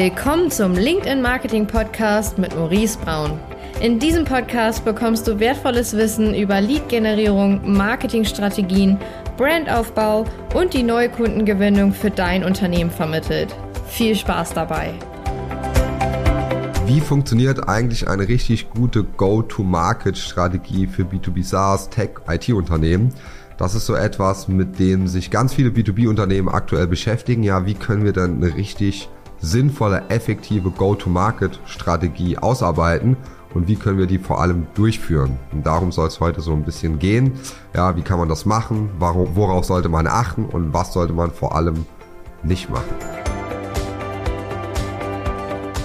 Willkommen zum LinkedIn Marketing Podcast mit Maurice Braun. In diesem Podcast bekommst du wertvolles Wissen über Lead-Generierung, Marketingstrategien, Brandaufbau und die neue Kundengewinnung für dein Unternehmen vermittelt. Viel Spaß dabei! Wie funktioniert eigentlich eine richtig gute Go-to-Market-Strategie für B2B SaaS, Tech, IT-Unternehmen? Das ist so etwas, mit dem sich ganz viele B2B-Unternehmen aktuell beschäftigen. Ja, wie können wir denn eine richtig sinnvolle, effektive Go-to-Market-Strategie ausarbeiten und wie können wir die vor allem durchführen. Und darum soll es heute so ein bisschen gehen. Ja, wie kann man das machen? Worauf sollte man achten und was sollte man vor allem nicht machen?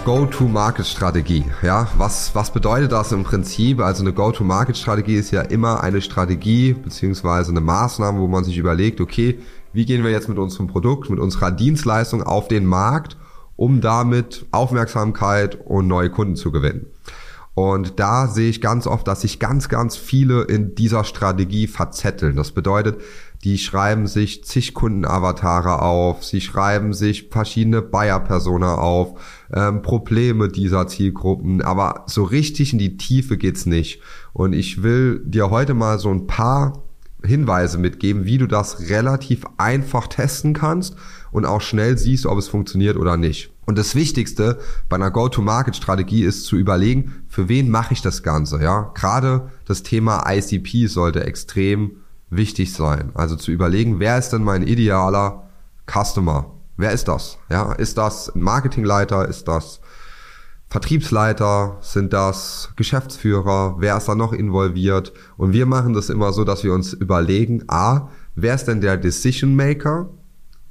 Go-to-Market-Strategie. Ja, was, was bedeutet das im Prinzip? Also eine Go-to-Market-Strategie ist ja immer eine Strategie beziehungsweise eine Maßnahme, wo man sich überlegt, okay, wie gehen wir jetzt mit unserem Produkt, mit unserer Dienstleistung auf den Markt um damit Aufmerksamkeit und neue Kunden zu gewinnen. Und da sehe ich ganz oft, dass sich ganz, ganz viele in dieser Strategie verzetteln. Das bedeutet, die schreiben sich zig Kundenavatare auf, sie schreiben sich verschiedene Buyer-Persona auf, ähm, Probleme dieser Zielgruppen, aber so richtig in die Tiefe geht's nicht. Und ich will dir heute mal so ein paar Hinweise mitgeben, wie du das relativ einfach testen kannst und auch schnell siehst, ob es funktioniert oder nicht. Und das Wichtigste bei einer Go-to-Market-Strategie ist zu überlegen, für wen mache ich das Ganze, ja? Gerade das Thema ICP sollte extrem wichtig sein. Also zu überlegen, wer ist denn mein idealer Customer? Wer ist das? Ja, ist das ein Marketingleiter? Ist das Vertriebsleiter? Sind das Geschäftsführer? Wer ist da noch involviert? Und wir machen das immer so, dass wir uns überlegen, A, wer ist denn der Decision Maker?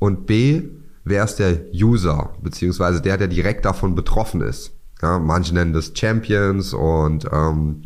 Und B, wer ist der User, beziehungsweise der, der direkt davon betroffen ist. Ja, manche nennen das Champions und ähm,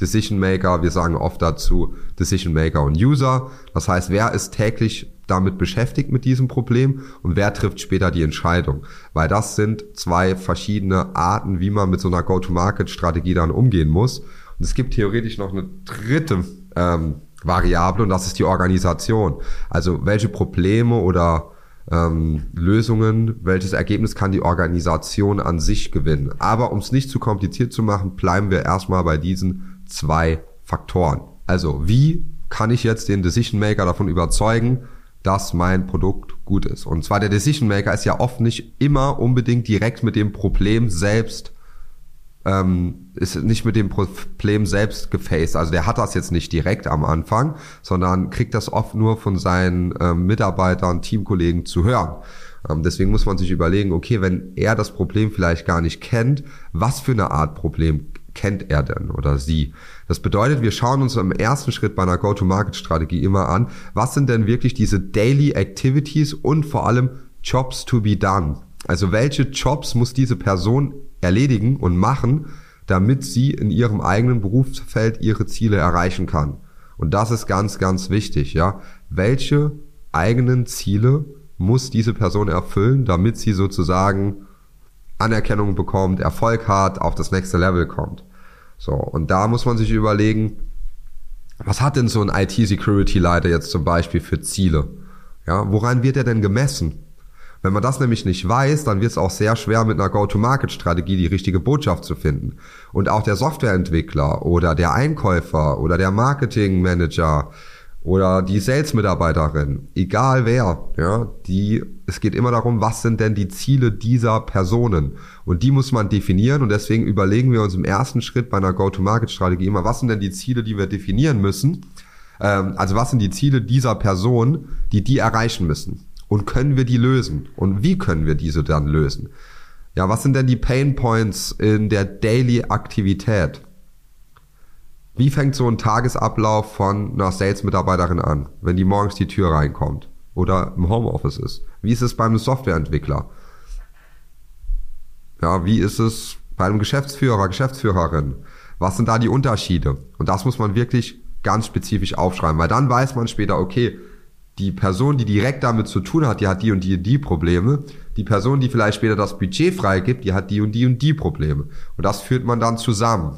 Decision Maker. Wir sagen oft dazu Decision Maker und User. Das heißt, wer ist täglich damit beschäftigt mit diesem Problem und wer trifft später die Entscheidung. Weil das sind zwei verschiedene Arten, wie man mit so einer Go-to-Market-Strategie dann umgehen muss. Und es gibt theoretisch noch eine dritte ähm, Variable und das ist die Organisation. Also welche Probleme oder ähm, Lösungen, welches Ergebnis kann die Organisation an sich gewinnen. Aber um es nicht zu kompliziert zu machen, bleiben wir erstmal bei diesen zwei Faktoren. Also wie kann ich jetzt den Decision Maker davon überzeugen, dass mein Produkt gut ist. Und zwar der Decision Maker ist ja oft nicht immer unbedingt direkt mit dem Problem selbst ähm, ist nicht mit dem Problem selbst gefaced. Also der hat das jetzt nicht direkt am Anfang, sondern kriegt das oft nur von seinen ähm, Mitarbeitern, Teamkollegen zu hören. Ähm, deswegen muss man sich überlegen, okay, wenn er das Problem vielleicht gar nicht kennt, was für eine Art Problem kennt er denn oder sie? Das bedeutet, wir schauen uns im ersten Schritt bei einer Go-to-Market-Strategie immer an, was sind denn wirklich diese Daily Activities und vor allem Jobs to be done. Also welche Jobs muss diese Person erledigen und machen, damit sie in ihrem eigenen Berufsfeld ihre Ziele erreichen kann. Und das ist ganz, ganz wichtig, ja. Welche eigenen Ziele muss diese Person erfüllen, damit sie sozusagen Anerkennung bekommt, Erfolg hat, auf das nächste Level kommt. So, und da muss man sich überlegen, was hat denn so ein IT-Security-Leiter jetzt zum Beispiel für Ziele? Ja, woran wird er denn gemessen? Wenn man das nämlich nicht weiß, dann wird es auch sehr schwer mit einer Go-to-Market-Strategie die richtige Botschaft zu finden. Und auch der Softwareentwickler oder der Einkäufer oder der Marketingmanager oder die Sales-Mitarbeiterin, egal wer, ja, die, es geht immer darum, was sind denn die Ziele dieser Personen? Und die muss man definieren und deswegen überlegen wir uns im ersten Schritt bei einer Go-to-Market-Strategie immer, was sind denn die Ziele, die wir definieren müssen? Ähm, also was sind die Ziele dieser Person, die die erreichen müssen? Und können wir die lösen? Und wie können wir diese dann lösen? Ja, was sind denn die Pain Points in der Daily Aktivität? Wie fängt so ein Tagesablauf von einer Sales-Mitarbeiterin an, wenn die morgens die Tür reinkommt oder im Homeoffice ist? Wie ist es beim Softwareentwickler? Ja, wie ist es bei einem Geschäftsführer, Geschäftsführerin? Was sind da die Unterschiede? Und das muss man wirklich ganz spezifisch aufschreiben, weil dann weiß man später, okay, die Person, die direkt damit zu tun hat, die hat die und die und die Probleme. Die Person, die vielleicht später das Budget freigibt, die hat die und die und die Probleme. Und das führt man dann zusammen.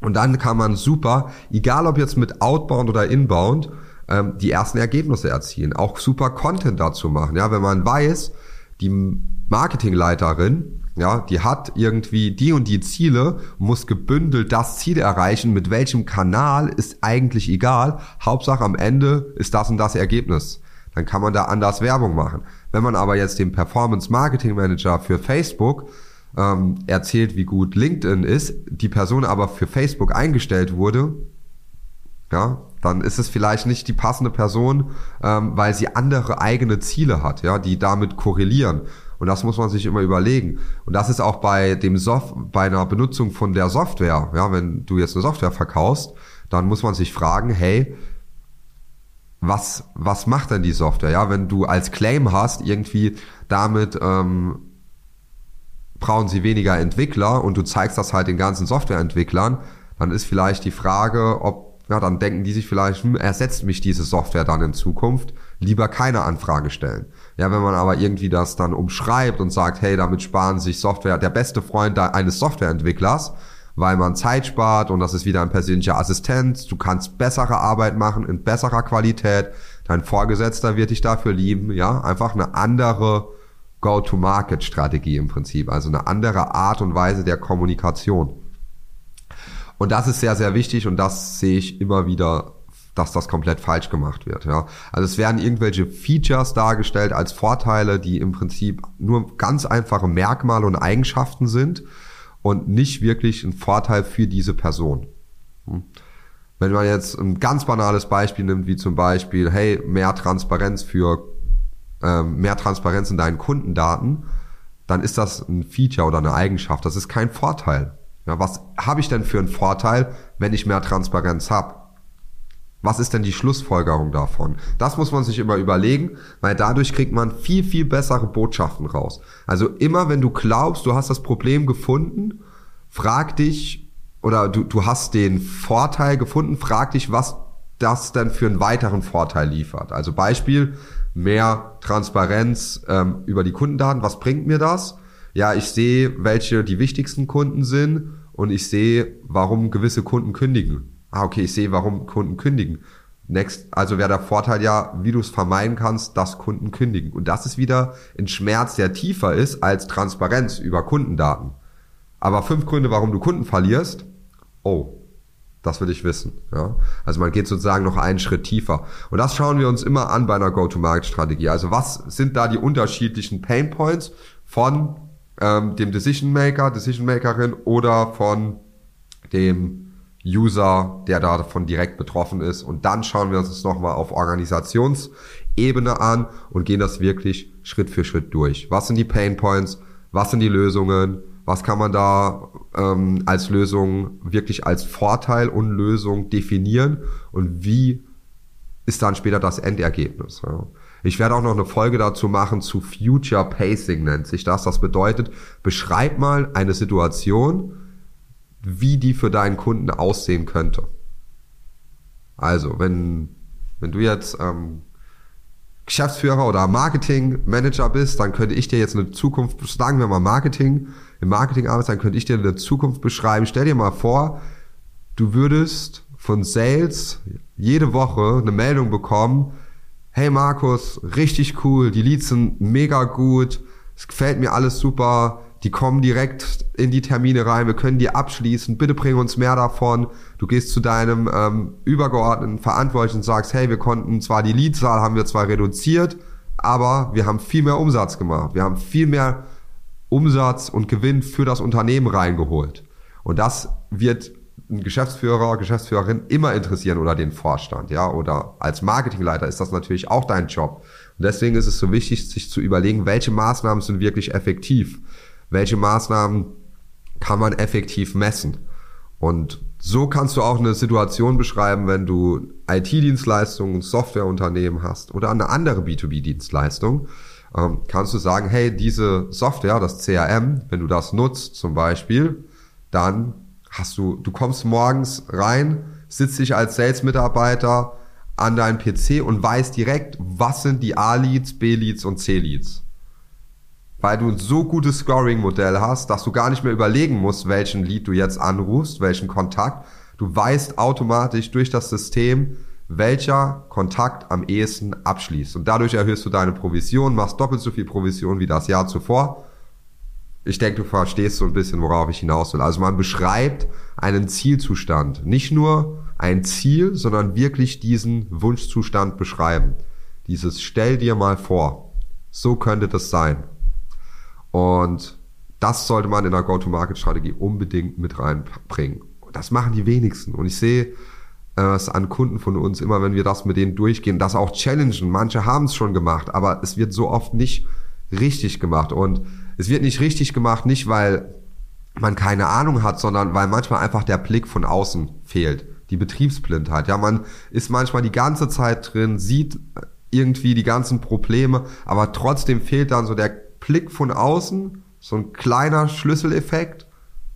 Und dann kann man super, egal ob jetzt mit Outbound oder Inbound, ähm, die ersten Ergebnisse erzielen. Auch super Content dazu machen. Ja, wenn man weiß, die Marketingleiterin, ja, die hat irgendwie die und die Ziele, muss gebündelt das Ziel erreichen, mit welchem Kanal ist eigentlich egal. Hauptsache am Ende ist das und das Ergebnis. Dann kann man da anders Werbung machen. Wenn man aber jetzt dem Performance Marketing Manager für Facebook ähm, erzählt, wie gut LinkedIn ist, die Person aber für Facebook eingestellt wurde, ja, dann ist es vielleicht nicht die passende Person, ähm, weil sie andere eigene Ziele hat, ja, die damit korrelieren. Und das muss man sich immer überlegen. Und das ist auch bei dem Soft bei einer Benutzung von der Software, ja, wenn du jetzt eine Software verkaufst, dann muss man sich fragen, hey, was, was macht denn die Software? Ja, wenn du als Claim hast, irgendwie damit ähm, brauchen sie weniger Entwickler und du zeigst das halt den ganzen Softwareentwicklern, dann ist vielleicht die Frage, ob ja, dann denken die sich vielleicht, hm, ersetzt mich diese Software dann in Zukunft, lieber keine Anfrage stellen. Ja, wenn man aber irgendwie das dann umschreibt und sagt, hey, damit sparen sich Software, der beste Freund eines Softwareentwicklers, weil man Zeit spart und das ist wieder ein persönlicher Assistent, du kannst bessere Arbeit machen in besserer Qualität, dein Vorgesetzter wird dich dafür lieben, ja, einfach eine andere Go-to-Market-Strategie im Prinzip, also eine andere Art und Weise der Kommunikation. Und das ist sehr, sehr wichtig und das sehe ich immer wieder, dass das komplett falsch gemacht wird. Ja. Also es werden irgendwelche Features dargestellt als Vorteile, die im Prinzip nur ganz einfache Merkmale und Eigenschaften sind und nicht wirklich ein Vorteil für diese Person. Hm. Wenn man jetzt ein ganz banales Beispiel nimmt, wie zum Beispiel, hey, mehr Transparenz für ähm, mehr Transparenz in deinen Kundendaten, dann ist das ein Feature oder eine Eigenschaft. Das ist kein Vorteil. Ja, was habe ich denn für einen Vorteil, wenn ich mehr Transparenz habe? Was ist denn die Schlussfolgerung davon? Das muss man sich immer überlegen, weil dadurch kriegt man viel, viel bessere Botschaften raus. Also immer, wenn du glaubst, du hast das Problem gefunden, frag dich, oder du, du hast den Vorteil gefunden, frag dich, was das denn für einen weiteren Vorteil liefert. Also Beispiel, mehr Transparenz ähm, über die Kundendaten, was bringt mir das? ja, ich sehe, welche die wichtigsten Kunden sind und ich sehe, warum gewisse Kunden kündigen. Ah, okay, ich sehe, warum Kunden kündigen. Next, also wäre der Vorteil ja, wie du es vermeiden kannst, dass Kunden kündigen. Und das ist wieder ein Schmerz, der tiefer ist als Transparenz über Kundendaten. Aber fünf Gründe, warum du Kunden verlierst, oh, das will ich wissen. Ja? Also man geht sozusagen noch einen Schritt tiefer. Und das schauen wir uns immer an bei einer Go-to-Market-Strategie. Also was sind da die unterschiedlichen Pain Points von ähm, dem Decision Maker, Decision Makerin oder von dem User, der davon direkt betroffen ist. Und dann schauen wir uns das nochmal auf Organisationsebene an und gehen das wirklich Schritt für Schritt durch. Was sind die Pain Points? Was sind die Lösungen? Was kann man da ähm, als Lösung wirklich als Vorteil und Lösung definieren? Und wie ist dann später das Endergebnis? Ja? Ich werde auch noch eine Folge dazu machen zu Future Pacing nennt sich das. Das bedeutet, beschreib mal eine Situation, wie die für deinen Kunden aussehen könnte. Also, wenn, wenn du jetzt ähm, Geschäftsführer oder Marketingmanager bist, dann könnte ich dir jetzt eine Zukunft, sagen wir mal Marketing, im Marketing arbeitest, dann könnte ich dir eine Zukunft beschreiben. Stell dir mal vor, du würdest von Sales jede Woche eine Meldung bekommen, hey Markus, richtig cool, die Leads sind mega gut, es gefällt mir alles super, die kommen direkt in die Termine rein, wir können die abschließen, bitte bring uns mehr davon. Du gehst zu deinem ähm, übergeordneten Verantwortlichen und sagst, hey, wir konnten zwar die Leadzahl haben wir zwar reduziert, aber wir haben viel mehr Umsatz gemacht. Wir haben viel mehr Umsatz und Gewinn für das Unternehmen reingeholt. Und das wird ein Geschäftsführer, Geschäftsführerin immer interessieren oder den Vorstand, ja, oder als Marketingleiter ist das natürlich auch dein Job. Und deswegen ist es so wichtig, sich zu überlegen, welche Maßnahmen sind wirklich effektiv, welche Maßnahmen kann man effektiv messen. Und so kannst du auch eine Situation beschreiben, wenn du IT-Dienstleistungen, Softwareunternehmen hast oder eine andere B2B-Dienstleistung, ähm, kannst du sagen, hey, diese Software, das CRM, wenn du das nutzt zum Beispiel, dann hast du, du kommst morgens rein, sitzt dich als Sales-Mitarbeiter an deinen PC und weißt direkt, was sind die A-Leads, B-Leads und C-Leads. Weil du ein so gutes Scoring-Modell hast, dass du gar nicht mehr überlegen musst, welchen Lead du jetzt anrufst, welchen Kontakt. Du weißt automatisch durch das System, welcher Kontakt am ehesten abschließt. Und dadurch erhöhst du deine Provision, machst doppelt so viel Provision wie das Jahr zuvor. Ich denke, du verstehst so ein bisschen, worauf ich hinaus will. Also man beschreibt einen Zielzustand. Nicht nur ein Ziel, sondern wirklich diesen Wunschzustand beschreiben. Dieses stell dir mal vor. So könnte das sein. Und das sollte man in der Go-to-Market-Strategie unbedingt mit reinbringen. Das machen die wenigsten. Und ich sehe es an Kunden von uns immer, wenn wir das mit denen durchgehen, das auch challengen. Manche haben es schon gemacht, aber es wird so oft nicht richtig gemacht. Und es wird nicht richtig gemacht, nicht weil man keine Ahnung hat, sondern weil manchmal einfach der Blick von außen fehlt. Die Betriebsblindheit. Ja, man ist manchmal die ganze Zeit drin, sieht irgendwie die ganzen Probleme, aber trotzdem fehlt dann so der Blick von außen so ein kleiner Schlüsseleffekt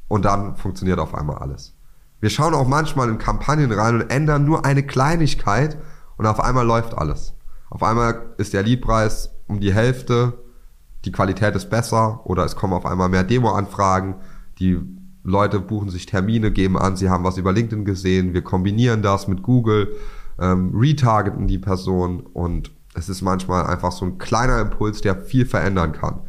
und dann funktioniert auf einmal alles. Wir schauen auch manchmal in Kampagnen rein und ändern nur eine Kleinigkeit und auf einmal läuft alles. Auf einmal ist der Leadpreis um die Hälfte, die Qualität ist besser oder es kommen auf einmal mehr Demo-Anfragen, die Leute buchen sich Termine, geben an, sie haben was über LinkedIn gesehen, wir kombinieren das mit Google, ähm, retargeten die Person und es ist manchmal einfach so ein kleiner Impuls, der viel verändern kann.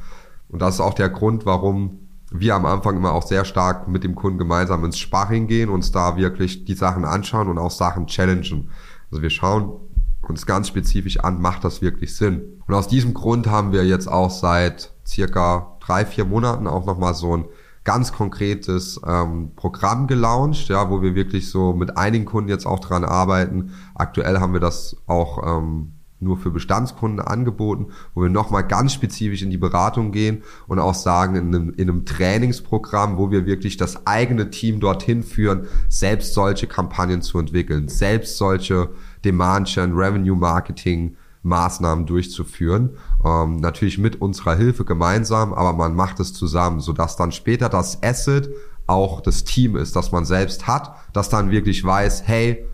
Und das ist auch der Grund, warum wir am Anfang immer auch sehr stark mit dem Kunden gemeinsam ins Sparring gehen, uns da wirklich die Sachen anschauen und auch Sachen challengen. Also wir schauen uns ganz spezifisch an, macht das wirklich Sinn? Und aus diesem Grund haben wir jetzt auch seit circa drei, vier Monaten auch nochmal so ein ganz konkretes ähm, Programm gelauncht, ja, wo wir wirklich so mit einigen Kunden jetzt auch dran arbeiten. Aktuell haben wir das auch ähm, nur für Bestandskunden angeboten, wo wir nochmal ganz spezifisch in die Beratung gehen und auch sagen, in einem, in einem Trainingsprogramm, wo wir wirklich das eigene Team dorthin führen, selbst solche Kampagnen zu entwickeln, selbst solche Demand-Gen, Revenue-Marketing, Maßnahmen durchzuführen. Ähm, natürlich mit unserer Hilfe gemeinsam, aber man macht es zusammen, sodass dann später das Asset auch das Team ist, das man selbst hat, das dann wirklich weiß, hey,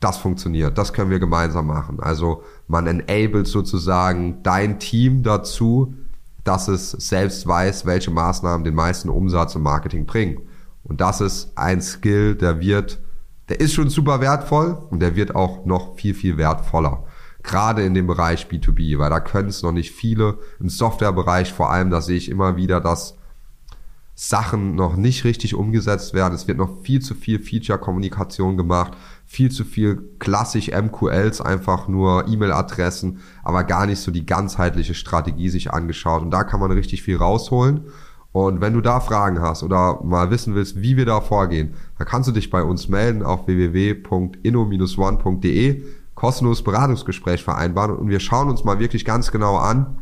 das funktioniert, das können wir gemeinsam machen. Also man enabled sozusagen dein Team dazu, dass es selbst weiß, welche Maßnahmen den meisten Umsatz im Marketing bringen. Und das ist ein Skill, der wird, der ist schon super wertvoll und der wird auch noch viel, viel wertvoller. Gerade in dem Bereich B2B, weil da können es noch nicht viele. Im Softwarebereich vor allem, da sehe ich immer wieder, dass Sachen noch nicht richtig umgesetzt werden. Es wird noch viel zu viel Feature-Kommunikation gemacht viel zu viel klassisch MQLs, einfach nur E-Mail-Adressen, aber gar nicht so die ganzheitliche Strategie sich angeschaut. Und da kann man richtig viel rausholen. Und wenn du da Fragen hast oder mal wissen willst, wie wir da vorgehen, dann kannst du dich bei uns melden auf www.inno-one.de, kostenloses Beratungsgespräch vereinbaren und wir schauen uns mal wirklich ganz genau an,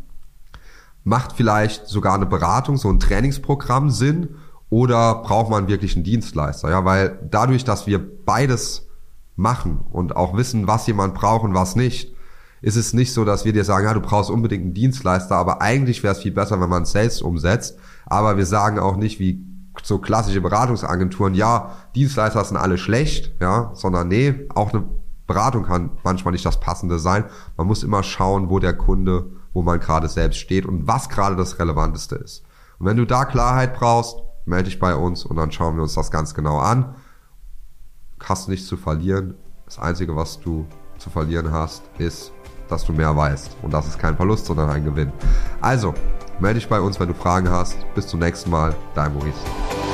macht vielleicht sogar eine Beratung, so ein Trainingsprogramm Sinn oder braucht man wirklich einen Dienstleister? Ja, weil dadurch, dass wir beides machen und auch wissen, was jemand braucht und was nicht, ist es nicht so, dass wir dir sagen, ja, du brauchst unbedingt einen Dienstleister, aber eigentlich wäre es viel besser, wenn man es selbst umsetzt. Aber wir sagen auch nicht, wie so klassische Beratungsagenturen, ja, Dienstleister sind alle schlecht, ja, sondern nee, auch eine Beratung kann manchmal nicht das Passende sein. Man muss immer schauen, wo der Kunde, wo man gerade selbst steht und was gerade das Relevanteste ist. Und wenn du da Klarheit brauchst, melde dich bei uns und dann schauen wir uns das ganz genau an hast nichts zu verlieren. Das Einzige, was du zu verlieren hast, ist, dass du mehr weißt. Und das ist kein Verlust, sondern ein Gewinn. Also, melde dich bei uns, wenn du Fragen hast. Bis zum nächsten Mal. Dein Maurice.